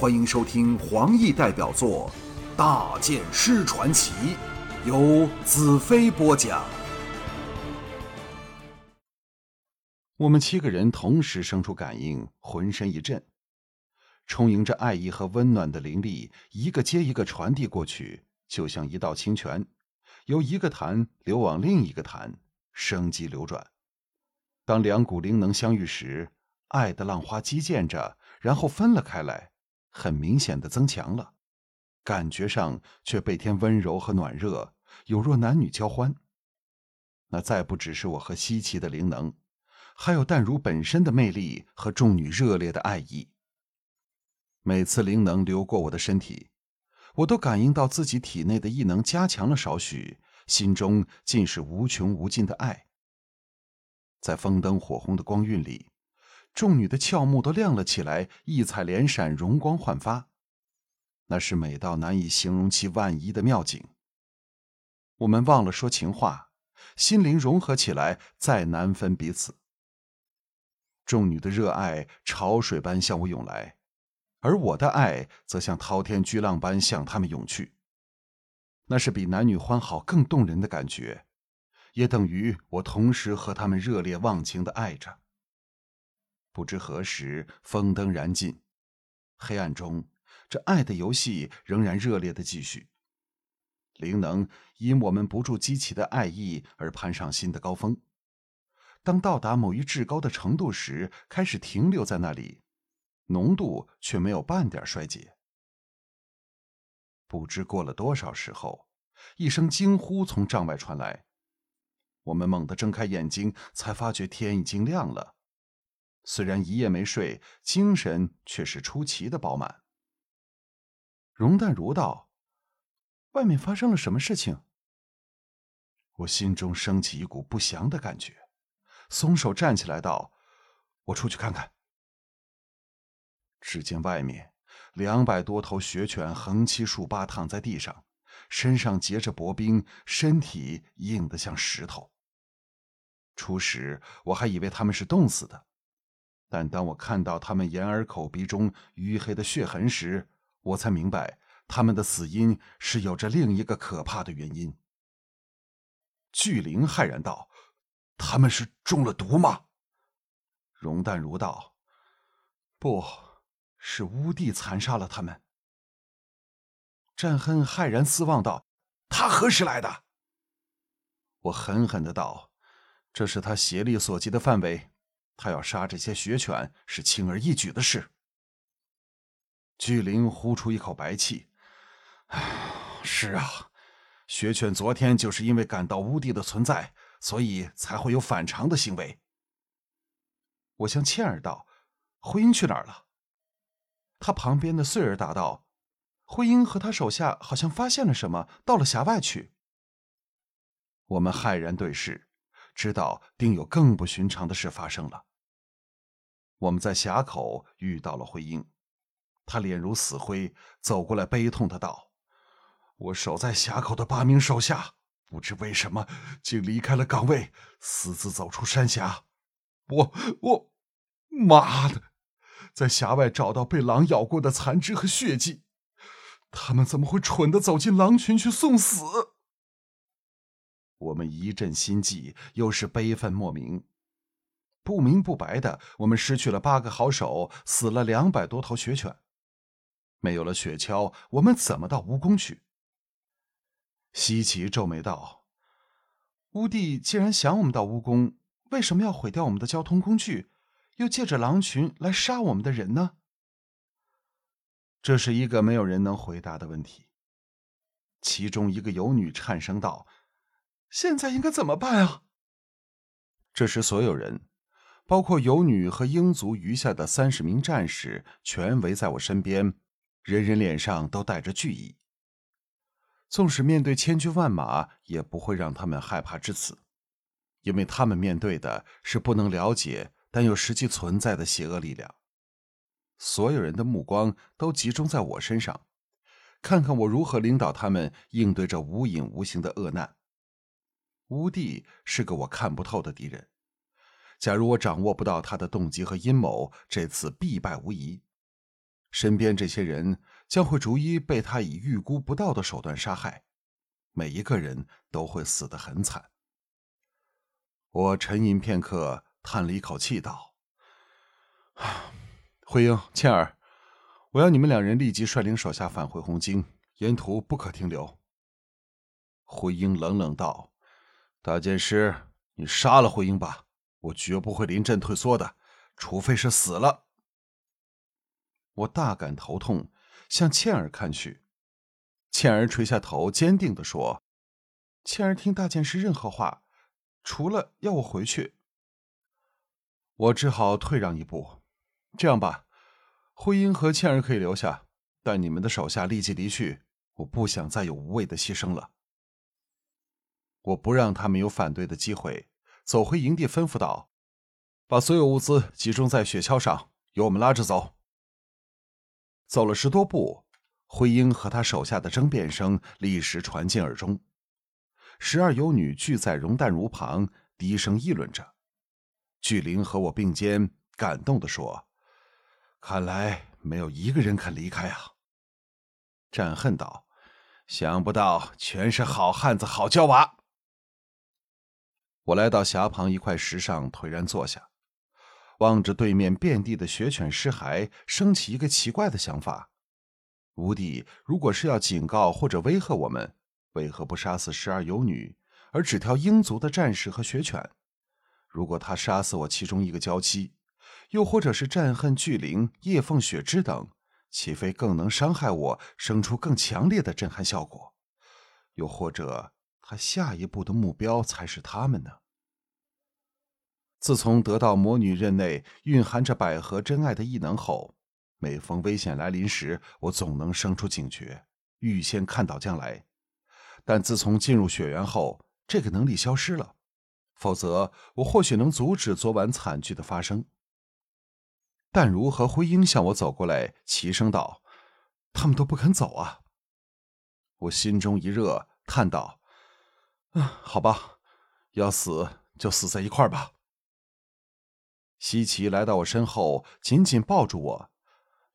欢迎收听黄奕代表作《大剑师传奇》，由子飞播讲。我们七个人同时生出感应，浑身一震，充盈着爱意和温暖的灵力，一个接一个传递过去，就像一道清泉，由一个潭流往另一个潭，生机流转。当两股灵能相遇时，爱的浪花激溅着，然后分了开来，很明显的增强了，感觉上却倍添温柔和暖热，有若男女交欢。那再不只是我和稀奇的灵能，还有淡如本身的魅力和众女热烈的爱意。每次灵能流过我的身体，我都感应到自己体内的异能加强了少许，心中尽是无穷无尽的爱。在风灯火红的光晕里。众女的俏目都亮了起来，异彩连闪，容光焕发，那是美到难以形容其万一的妙景。我们忘了说情话，心灵融合起来，再难分彼此。众女的热爱潮水般向我涌来，而我的爱则像滔天巨浪般向他们涌去。那是比男女欢好更动人的感觉，也等于我同时和他们热烈忘情的爱着。不知何时，风灯燃尽，黑暗中，这爱的游戏仍然热烈的继续。灵能因我们不住激起的爱意而攀上新的高峰。当到达某一至高的程度时，开始停留在那里，浓度却没有半点衰竭。不知过了多少时候，一声惊呼从帐外传来，我们猛地睁开眼睛，才发觉天已经亮了。虽然一夜没睡，精神却是出奇的饱满。容淡如道：“外面发生了什么事情？”我心中升起一股不祥的感觉，松手站起来道：“我出去看看。”只见外面两百多头雪犬横七竖八躺在地上，身上结着薄冰，身体硬得像石头。初时我还以为他们是冻死的。但当我看到他们眼耳口鼻中淤黑的血痕时，我才明白他们的死因是有着另一个可怕的原因。巨灵骇然道：“他们是中了毒吗？”容淡如道：“不是乌帝残杀了他们。”战恨骇然四望道：“他何时来的？”我狠狠的道：“这是他邪力所及的范围。”他要杀这些雪犬是轻而易举的事。巨灵呼出一口白气：“是啊，雪犬昨天就是因为感到乌帝的存在，所以才会有反常的行为。”我向倩儿道：“灰鹰去哪儿了？”他旁边的穗儿答道：“灰鹰和他手下好像发现了什么，到了峡外去。”我们骇然对视，知道定有更不寻常的事发生了。我们在峡口遇到了灰鹰，他脸如死灰，走过来悲痛的道：“我守在峡口的八名手下，不知为什么竟离开了岗位，私自走出山峡。我我，妈的，在峡外找到被狼咬过的残肢和血迹，他们怎么会蠢的走进狼群去送死？”我们一阵心悸，又是悲愤莫名。不明不白的，我们失去了八个好手，死了两百多头雪犬，没有了雪橇，我们怎么到蜈蚣去？西岐皱眉道：“乌帝既然想我们到蜈蚣，为什么要毁掉我们的交通工具，又借着狼群来杀我们的人呢？”这是一个没有人能回答的问题。其中一个游女颤声道：“现在应该怎么办啊？”这时，所有人。包括游女和英族余下的三十名战士，全围在我身边，人人脸上都带着惧意。纵使面对千军万马，也不会让他们害怕至此，因为他们面对的是不能了解但又实际存在的邪恶力量。所有人的目光都集中在我身上，看看我如何领导他们应对这无影无形的恶难。乌帝是个我看不透的敌人。假如我掌握不到他的动机和阴谋，这次必败无疑。身边这些人将会逐一被他以预估不到的手段杀害，每一个人都会死得很惨。我沉吟片刻，叹了一口气，道：“慧英、倩儿，我要你们两人立即率领手下返回红京，沿途不可停留。”慧英冷冷道：“大剑师，你杀了慧英吧，我绝不会临阵退缩的，除非是死了。”我大感头痛，向倩儿看去，倩儿垂下头，坚定地说：“倩儿听大剑师任何话。”除了要我回去，我只好退让一步。这样吧，徽英和倩儿可以留下，但你们的手下立即离去。我不想再有无谓的牺牲了。我不让他们有反对的机会，走回营地，吩咐道：“把所有物资集中在雪橇上，由我们拉着走。”走了十多步，慧英和他手下的争辩声立时传进耳中。十二游女聚在容淡如旁，低声议论着。巨灵和我并肩，感动地说：“看来没有一个人肯离开啊。”战恨道：“想不到全是好汉子、好娇娃。”我来到峡旁一块石上，颓然坐下，望着对面遍地的雪犬尸骸，升起一个奇怪的想法：吴帝如果是要警告或者威吓我们。为何不杀死十二游女，而只挑英族的战士和雪犬？如果他杀死我其中一个娇妻，又或者是战恨巨灵、叶凤雪之等，岂非更能伤害我，生出更强烈的震撼效果？又或者他下一步的目标才是他们呢？自从得到魔女刃内蕴含着百合真爱的异能后，每逢危险来临时，我总能生出警觉，预先看到将来。但自从进入雪原后，这个能力消失了。否则，我或许能阻止昨晚惨剧的发生。淡如和辉英向我走过来，齐声道：“他们都不肯走啊！”我心中一热，叹道：“嗯，好吧，要死就死在一块儿吧。”西奇来到我身后，紧紧抱住我：“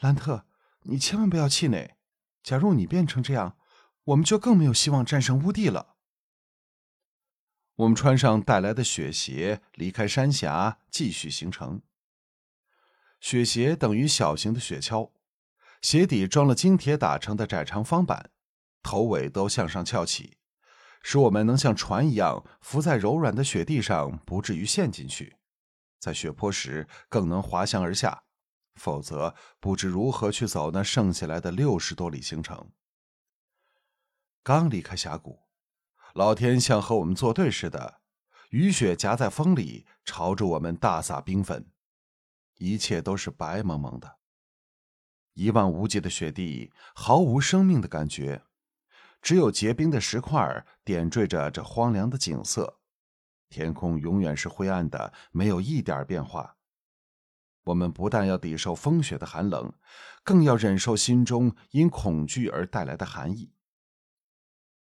兰特，你千万不要气馁。假如你变成这样……”我们就更没有希望战胜乌帝了。我们穿上带来的雪鞋，离开山峡，继续行程。雪鞋等于小型的雪橇，鞋底装了金铁打成的窄长方板，头尾都向上翘起，使我们能像船一样浮在柔软的雪地上，不至于陷进去。在雪坡时更能滑翔而下，否则不知如何去走那剩下来的六十多里行程。刚离开峡谷，老天像和我们作对似的，雨雪夹在风里，朝着我们大撒冰粉，一切都是白蒙蒙的，一望无际的雪地，毫无生命的感觉，只有结冰的石块点缀着这荒凉的景色。天空永远是灰暗的，没有一点变化。我们不但要抵受风雪的寒冷，更要忍受心中因恐惧而带来的寒意。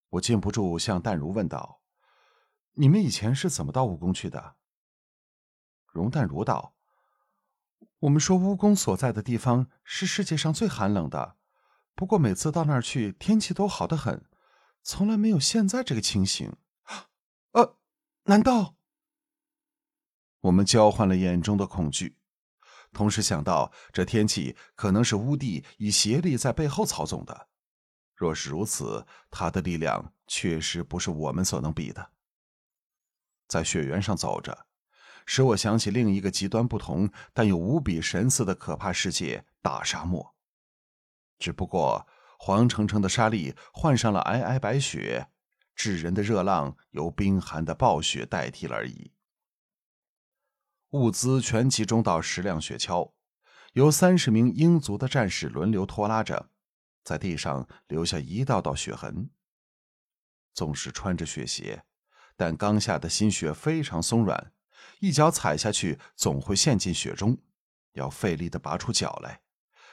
我禁不住向淡如问道：“你们以前是怎么到巫宫去的？”容淡如道：“我们说巫宫所在的地方是世界上最寒冷的，不过每次到那儿去，天气都好得很，从来没有现在这个情形。”呃，难道？我们交换了眼中的恐惧，同时想到这天气可能是乌帝以邪力在背后操纵的。若是如此，他的力量确实不是我们所能比的。在雪原上走着，使我想起另一个极端不同但又无比神似的可怕世界——大沙漠。只不过黄澄澄的沙砾换上了皑皑白雪，炙人的热浪由冰寒的暴雪代替了而已。物资全集中到十辆雪橇，由三十名英族的战士轮流拖拉着。在地上留下一道道血痕。纵使穿着雪鞋，但刚下的新雪非常松软，一脚踩下去总会陷进雪中，要费力的拔出脚来，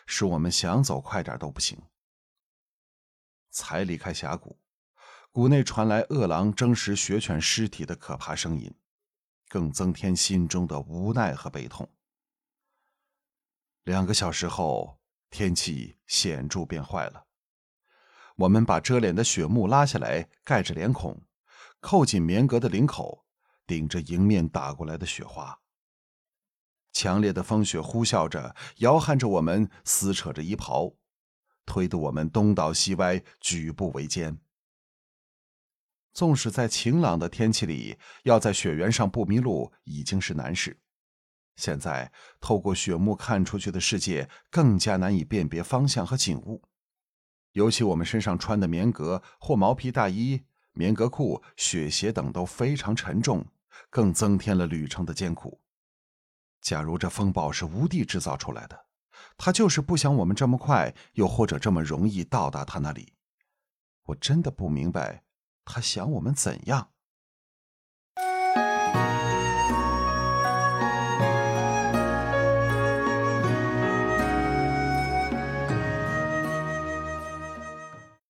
使我们想走快点都不行。才离开峡谷，谷内传来饿狼争食雪犬尸体的可怕声音，更增添心中的无奈和悲痛。两个小时后。天气显著变坏了。我们把遮脸的雪幕拉下来，盖着脸孔，扣紧棉革的领口，顶着迎面打过来的雪花。强烈的风雪呼啸着，摇撼着我们，撕扯着衣袍，推得我们东倒西歪，举步维艰。纵使在晴朗的天气里，要在雪原上不迷路已经是难事，现在透过雪幕看出去的世界更加难以辨别方向和景物。尤其我们身上穿的棉革或毛皮大衣、棉革裤、雪鞋等都非常沉重，更增添了旅程的艰苦。假如这风暴是无地制造出来的，他就是不想我们这么快，又或者这么容易到达他那里。我真的不明白，他想我们怎样。